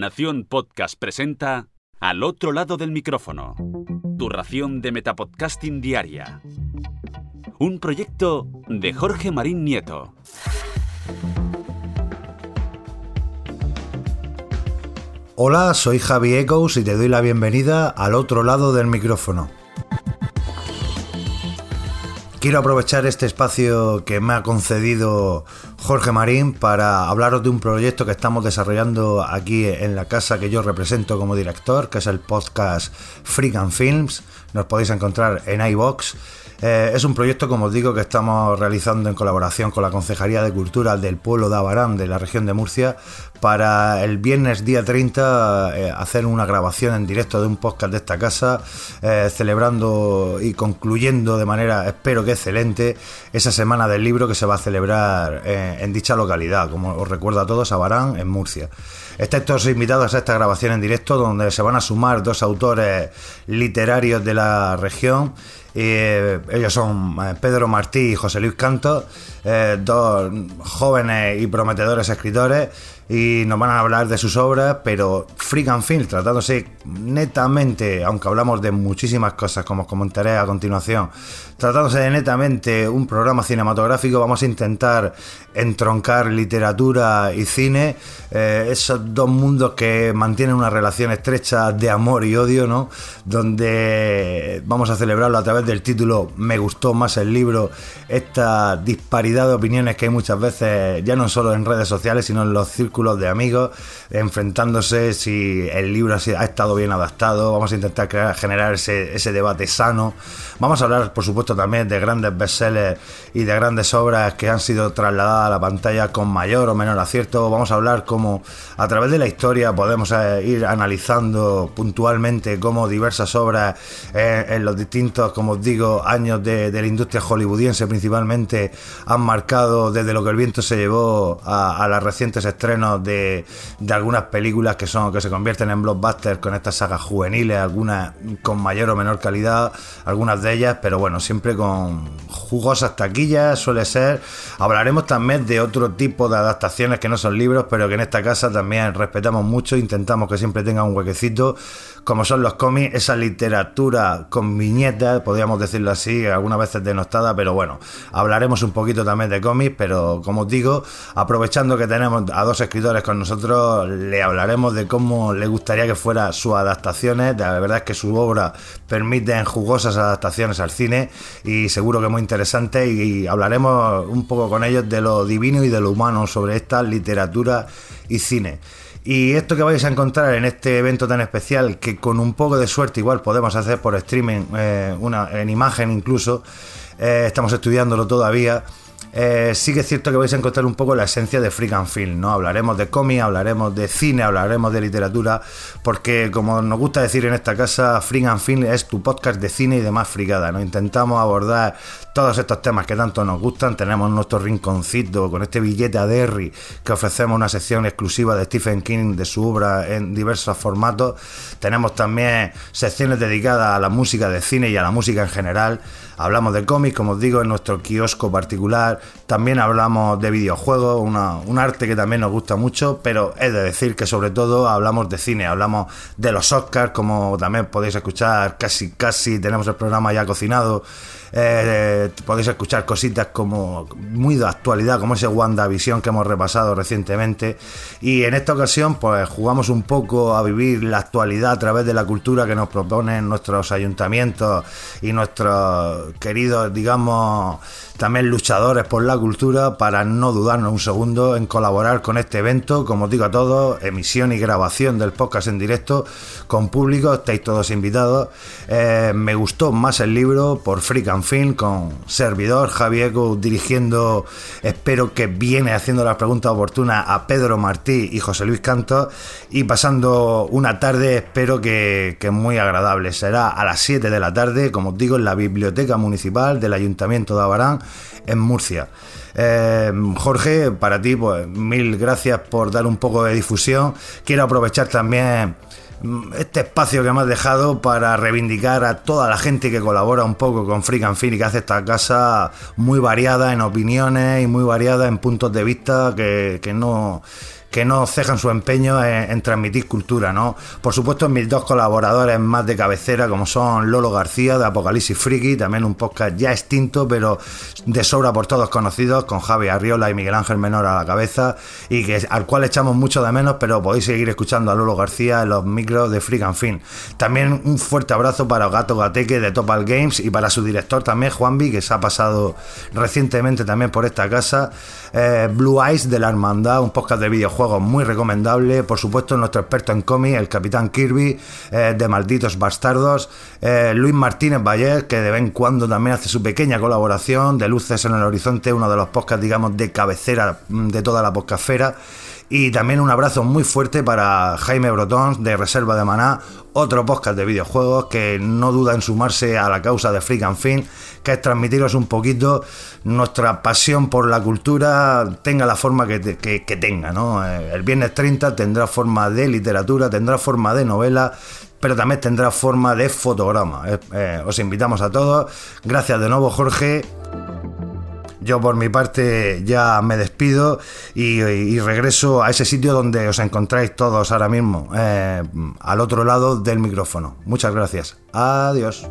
Nación Podcast presenta Al otro lado del micrófono. Tu ración de Metapodcasting Diaria. Un proyecto de Jorge Marín Nieto. Hola, soy Javi Echoes y te doy la bienvenida al otro lado del micrófono. Quiero aprovechar este espacio que me ha concedido Jorge Marín para hablaros de un proyecto que estamos desarrollando aquí en la casa que yo represento como director, que es el podcast Freak Films. Nos podéis encontrar en iBox. Eh, es un proyecto, como os digo, que estamos realizando en colaboración con la Concejalía de Cultura del pueblo de Abarán, de la región de Murcia, para el viernes día 30 eh, hacer una grabación en directo de un podcast de esta casa, eh, celebrando y concluyendo de manera, espero que excelente, esa semana del libro que se va a celebrar en dicha localidad, como os recuerdo a todos, Abarán, en Murcia. Estáis todos invitados a esta grabación en directo donde se van a sumar dos autores literarios de la región. Eh, ellos son eh, Pedro Martí y José Luis Canto, eh, dos jóvenes y prometedores escritores y nos van a hablar de sus obras, pero Freak and Film, tratándose netamente, aunque hablamos de muchísimas cosas, como os comentaré a continuación, tratándose de netamente un programa cinematográfico, vamos a intentar entroncar literatura y cine, eh, esos dos mundos que mantienen una relación estrecha de amor y odio, ¿no? Donde vamos a celebrarlo a través del título Me gustó más el libro, esta disparidad de opiniones que hay muchas veces, ya no solo en redes sociales, sino en los círculos de amigos, enfrentándose si el libro ha estado bien adaptado, vamos a intentar crear, generar ese, debate sano, vamos a hablar por supuesto también de grandes bestsellers y de grandes obras que han sido trasladadas a la pantalla con mayor o menor acierto, vamos a hablar cómo a través de la historia podemos eh, ir analizando puntualmente cómo diversas obras eh, en los distintos, como os digo, años de, la industria hollywoodiense principalmente han marcado desde lo que el viento se llevó a, a las recientes estrenos de, algunas películas que son que se convierten en blockbusters con estas sagas juveniles, algunas con mayor o menor calidad, algunas de ellas, pero bueno, siempre con jugosas taquillas, suele ser. Hablaremos también de otro tipo de adaptaciones que no son libros, pero que en esta casa también respetamos mucho, intentamos que siempre tenga un huequecito, como son los cómics, esa literatura con viñetas, podríamos decirlo así, algunas veces denostada, pero bueno, hablaremos un poquito también de cómics, pero como os digo, aprovechando que tenemos a dos escritores con nosotros, le hablaremos de cómo le gustaría que fuera sus adaptaciones. La verdad es que su obra permite jugosas adaptaciones al cine y seguro que muy interesante. Y, hablaremos un poco con ellos de lo divino y de lo humano sobre esta literatura y cine. Y esto que vais a encontrar en este evento tan especial, que con un poco de suerte igual podemos hacer por streaming, eh, una, en imagen incluso, eh, estamos estudiándolo todavía. Eh, sí que es cierto que vais a encontrar un poco la esencia de Freak and Film, ¿no? Hablaremos de cómic, hablaremos de cine, hablaremos de literatura, porque como nos gusta decir en esta casa, Freak and Film es tu podcast de cine y demás fricada, ¿no? Intentamos abordar todos estos temas que tanto nos gustan, tenemos nuestro rinconcito con este billete a Derry que ofrecemos una sección exclusiva de Stephen King de su obra en diversos formatos, tenemos también secciones dedicadas a la música de cine y a la música en general, hablamos de cómics, como os digo, en nuestro kiosco particular, también hablamos de videojuegos, un arte que también nos gusta mucho, pero es de decir que sobre todo hablamos de cine, hablamos de los Oscars, como también podéis escuchar casi casi, tenemos el programa ya cocinado. Eh, podéis escuchar cositas como muy de actualidad, como ese WandaVision que hemos repasado recientemente. Y en esta ocasión, pues jugamos un poco a vivir la actualidad a través de la cultura que nos proponen nuestros ayuntamientos y nuestros queridos, digamos, también luchadores por la cultura para no dudarnos un segundo en colaborar con este evento. Como os digo a todos, emisión y grabación del podcast en directo con público, estáis todos invitados. Eh, me gustó más el libro por Freak and Film con servidor Javier dirigiendo, espero que viene haciendo las preguntas oportunas a Pedro Martí y José Luis Canto y pasando una tarde, espero que, que muy agradable. Será a las 7 de la tarde, como os digo, en la Biblioteca Municipal del Ayuntamiento de Abarán en Murcia. Eh, Jorge, para ti, pues mil gracias por dar un poco de difusión. Quiero aprovechar también este espacio que me has dejado para reivindicar a toda la gente que colabora un poco con Freak and Film y que hace esta casa muy variada en opiniones y muy variada en puntos de vista que, que no que no cejan su empeño en, transmitir cultura, ¿no? Por supuesto, mis dos colaboradores más de cabecera, como son Lolo García de Apocalipsis Friki, también un podcast ya extinto, pero de sobra por todos conocidos, con Javi Arriola y Miguel Ángel Menor a la cabeza, y que al cual echamos mucho de menos, pero podéis seguir escuchando a Lolo García en los micros de Freak and Fin. También un fuerte abrazo para Gato Gateque de Topal Games y para su director también, Juanvi, que se ha pasado recientemente también por esta casa. Eh, Blue Eyes de la Hermandad, un podcast de videojuegos muy recomendable. Por supuesto, nuestro experto en cómic, el Capitán Kirby, eh, de Malditos Bastardos. Eh, Luis Martínez Valle, que de vez en cuando también hace su pequeña colaboración. De Luces en el Horizonte, uno de los podcasts, digamos, de cabecera mm, de toda la podcastfera. Y también un abrazo muy fuerte para Jaime Brotón de Reserva de Maná, otro podcast de videojuegos que no duda en sumarse a la causa de Freak and Fin, que es transmitiros un poquito nuestra pasión por la cultura, tenga la forma que, tenga. ¿no? Eh, el viernes 30 tendrá forma de literatura, tendrá forma de novela, pero también tendrá forma de fotograma. Eh, os invitamos a todos. Gracias de nuevo, Jorge. Yo por mi parte ya me despido y, regreso a ese sitio donde os encontráis todos ahora mismo, eh, al otro lado del micrófono. Muchas gracias. Adiós.